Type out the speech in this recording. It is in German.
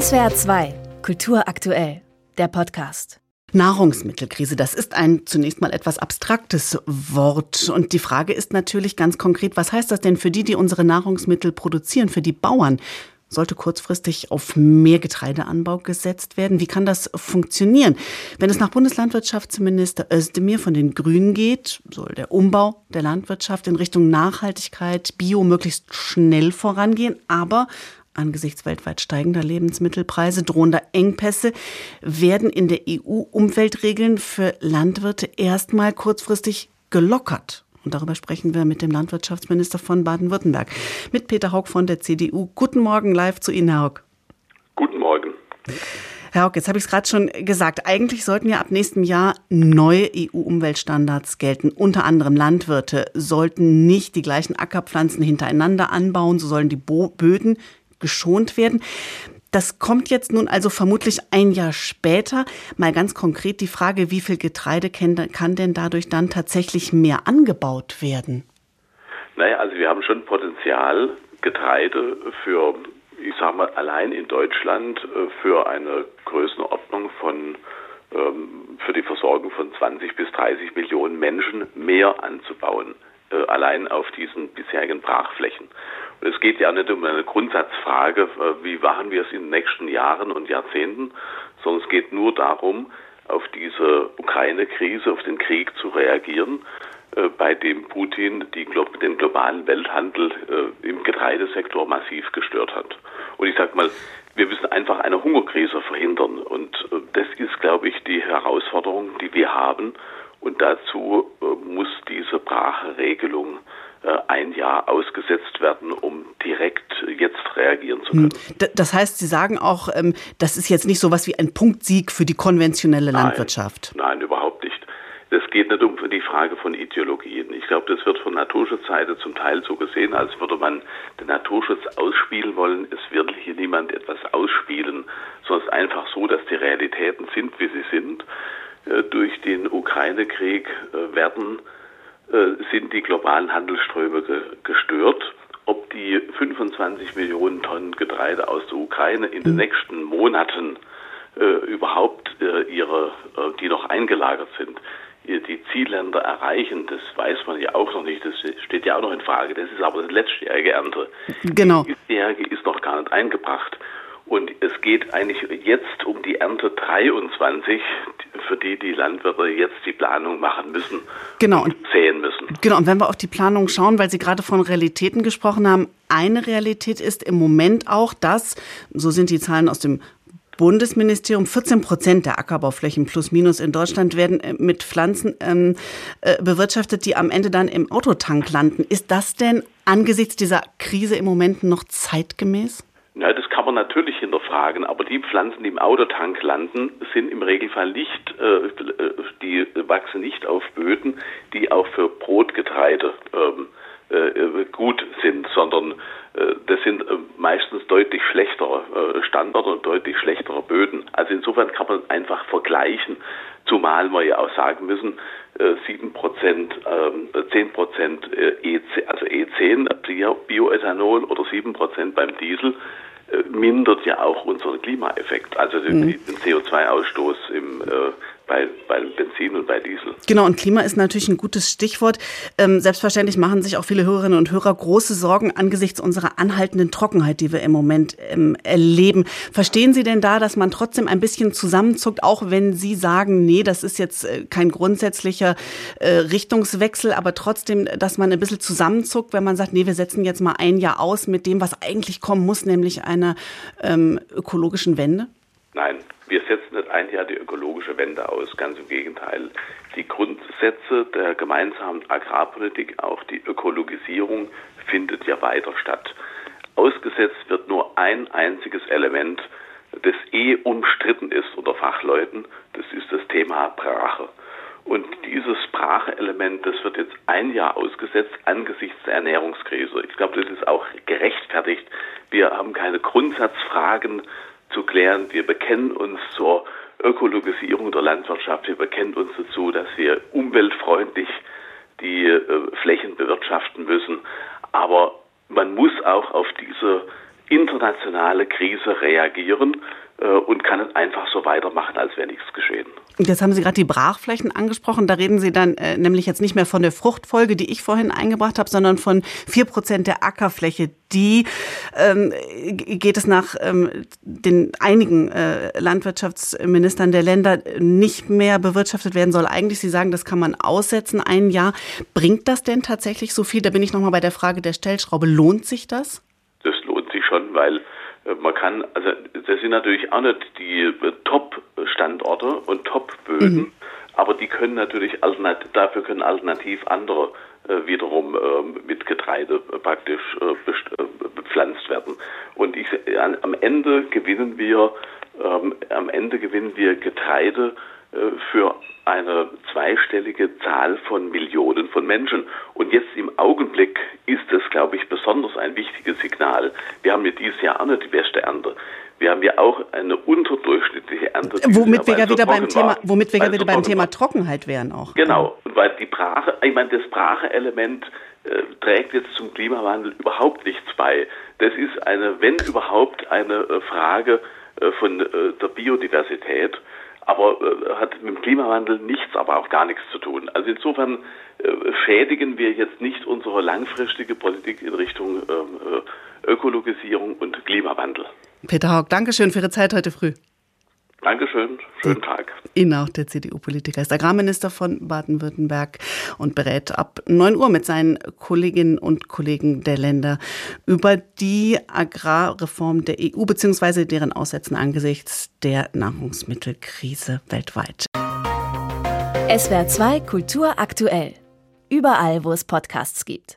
SWR 2, Kultur aktuell, der Podcast. Nahrungsmittelkrise, das ist ein zunächst mal etwas abstraktes Wort. Und die Frage ist natürlich ganz konkret, was heißt das denn für die, die unsere Nahrungsmittel produzieren, für die Bauern? Sollte kurzfristig auf mehr Getreideanbau gesetzt werden? Wie kann das funktionieren? Wenn es nach Bundeslandwirtschaftsminister Özdemir von den Grünen geht, soll der Umbau der Landwirtschaft in Richtung Nachhaltigkeit, Bio möglichst schnell vorangehen, aber Angesichts weltweit steigender Lebensmittelpreise, drohender Engpässe werden in der EU Umweltregeln für Landwirte erstmal kurzfristig gelockert. Und darüber sprechen wir mit dem Landwirtschaftsminister von Baden-Württemberg, mit Peter Haug von der CDU. Guten Morgen live zu Ihnen, Herr Haug. Guten Morgen. Herr Haug, jetzt habe ich es gerade schon gesagt. Eigentlich sollten ja ab nächstem Jahr neue EU-Umweltstandards gelten. Unter anderem Landwirte sollten nicht die gleichen Ackerpflanzen hintereinander anbauen, so sollen die Böden geschont werden. Das kommt jetzt nun also vermutlich ein Jahr später. Mal ganz konkret die Frage, wie viel Getreide kann denn dadurch dann tatsächlich mehr angebaut werden? Naja, also wir haben schon Potenzial, Getreide für, ich sage mal, allein in Deutschland äh, für eine Größenordnung von ähm, für die Versorgung von 20 bis 30 Millionen Menschen mehr anzubauen, äh, allein auf diesen bisherigen Brachflächen. Es geht ja nicht um eine Grundsatzfrage, äh, wie machen wir es in den nächsten Jahren und Jahrzehnten, sondern es geht nur darum, auf diese Ukraine-Krise, auf den Krieg zu reagieren, äh, bei dem Putin die, den globalen Welthandel äh, im Getreidesektor massiv gestört hat. Und ich sage mal, wir müssen einfach eine Hungerkrise verhindern. Und das ist, glaube ich, die Herausforderung, die wir haben. Und dazu muss diese Brachregelung äh, ein Jahr ausgesetzt werden, um direkt jetzt reagieren zu können. Hm. Das heißt, Sie sagen auch, ähm, das ist jetzt nicht so was wie ein Punktsieg für die konventionelle Landwirtschaft. Nein, nein überhaupt nicht. Es geht nicht um die Frage von Ideologien. Ich glaube, das wird von Naturschutzseite zum Teil so gesehen, als würde man den Naturschutz ausspielen wollen. Es wird hier niemand etwas ausspielen, sondern es ist einfach so, dass die Realitäten sind, wie sie sind. Äh, durch den Ukraine-Krieg äh, werden äh, sind die globalen Handelsströme ge gestört. Ob die 25 Millionen Tonnen Getreide aus der Ukraine in den hm. nächsten Monaten äh, überhaupt äh, ihre, äh, die noch eingelagert sind, die Zielländer erreichen, das weiß man ja auch noch nicht, das steht ja auch noch in Frage. Das ist aber das letztjährige Ernte. Genau. Die bisherige ist noch gar nicht eingebracht. Und es geht eigentlich jetzt um die Ernte 23, für die die Landwirte jetzt die Planung machen müssen genau. und säen müssen. Genau, und wenn wir auf die Planung schauen, weil Sie gerade von Realitäten gesprochen haben, eine Realität ist im Moment auch, dass, so sind die Zahlen aus dem Bundesministerium, 14 Prozent der Ackerbauflächen plus minus in Deutschland werden äh, mit Pflanzen ähm, äh, bewirtschaftet, die am Ende dann im Autotank landen. Ist das denn angesichts dieser Krise im Moment noch zeitgemäß? Ja, das kann man natürlich hinterfragen, aber die Pflanzen, die im Autotank landen, sind im Regelfall nicht, äh, die wachsen nicht auf Böden, die auch für Brotgetreide ähm, äh, gut sind, sondern äh, das sind äh, meistens deutlich schlechtere äh, Standorte und deutlich schlechtere Böden. Also insofern kann man einfach vergleichen, zumal wir ja auch sagen müssen, 7 Prozent, 10 Prozent EC, also E10, Bioethanol oder 7 Prozent beim Diesel mindert ja auch unseren Klimaeffekt, also den, mhm. den CO2-Ausstoß im äh, bei, bei Benzin und bei Diesel. Genau, und Klima ist natürlich ein gutes Stichwort. Ähm, selbstverständlich machen sich auch viele Hörerinnen und Hörer große Sorgen angesichts unserer anhaltenden Trockenheit, die wir im Moment ähm, erleben. Verstehen Sie denn da, dass man trotzdem ein bisschen zusammenzuckt, auch wenn Sie sagen, nee, das ist jetzt äh, kein grundsätzlicher äh, Richtungswechsel, aber trotzdem, dass man ein bisschen zusammenzuckt, wenn man sagt, nee, wir setzen jetzt mal ein Jahr aus mit dem, was eigentlich kommen muss, nämlich einer ähm, ökologischen Wende? Nein, wir setzen nicht ein Jahr die ökologische Wende aus, ganz im Gegenteil. Die Grundsätze der gemeinsamen Agrarpolitik, auch die Ökologisierung, findet ja weiter statt. Ausgesetzt wird nur ein einziges Element, das eh umstritten ist unter Fachleuten, das ist das Thema Brache. Und dieses Sprachelement, das wird jetzt ein Jahr ausgesetzt angesichts der Ernährungskrise. Ich glaube, das ist auch gerechtfertigt. Wir haben keine Grundsatzfragen zu klären. Wir bekennen uns zur Ökologisierung der Landwirtschaft. Wir bekennen uns dazu, dass wir umweltfreundlich die äh, Flächen bewirtschaften müssen. Aber man muss auch auf diese internationale Krise reagieren äh, und kann es einfach so weitermachen, als wäre nichts geschehen. Jetzt haben Sie gerade die Brachflächen angesprochen. Da reden Sie dann äh, nämlich jetzt nicht mehr von der Fruchtfolge, die ich vorhin eingebracht habe, sondern von vier Prozent der Ackerfläche. Die ähm, geht es nach ähm, den einigen äh, Landwirtschaftsministern der Länder nicht mehr bewirtschaftet werden soll. Eigentlich, Sie sagen, das kann man aussetzen, ein Jahr. Bringt das denn tatsächlich so viel? Da bin ich nochmal bei der Frage der Stellschraube. Lohnt sich das? Das lohnt sich schon, weil äh, man kann, also das sind natürlich auch nicht die äh, Top-Standorte und Top-Böden, mhm. Aber die können natürlich dafür können alternativ andere äh, wiederum äh, mit Getreide praktisch äh, bepflanzt werden. Und ich, an, am Ende gewinnen wir, ähm, am Ende gewinnen wir Getreide für eine zweistellige Zahl von Millionen von Menschen. Und jetzt im Augenblick ist es, glaube ich, besonders ein wichtiges Signal. Wir haben ja dieses Jahr auch nicht die beste Ernte. Wir haben ja auch eine unterdurchschnittliche Ernte. Womit wir ja wieder beim Thema, womit wir ja wieder beim Thema Trockenheit wären auch. Genau. Und weil die Brache, ich meine, das Brache-Element äh, trägt jetzt zum Klimawandel überhaupt nichts bei. Das ist eine, wenn überhaupt, eine äh, Frage äh, von äh, der Biodiversität aber äh, hat mit dem Klimawandel nichts, aber auch gar nichts zu tun. Also insofern äh, schädigen wir jetzt nicht unsere langfristige Politik in Richtung äh, Ökologisierung und Klimawandel. Peter Haug, Dankeschön für Ihre Zeit heute früh. Dankeschön, schönen Tag. Ihnen auch, der CDU-Politiker ist Agrarminister von Baden-Württemberg und berät ab 9 Uhr mit seinen Kolleginnen und Kollegen der Länder über die Agrarreform der EU bzw. deren Aussetzen angesichts der Nahrungsmittelkrise weltweit. SWR 2 Kultur aktuell. Überall, wo es Podcasts gibt.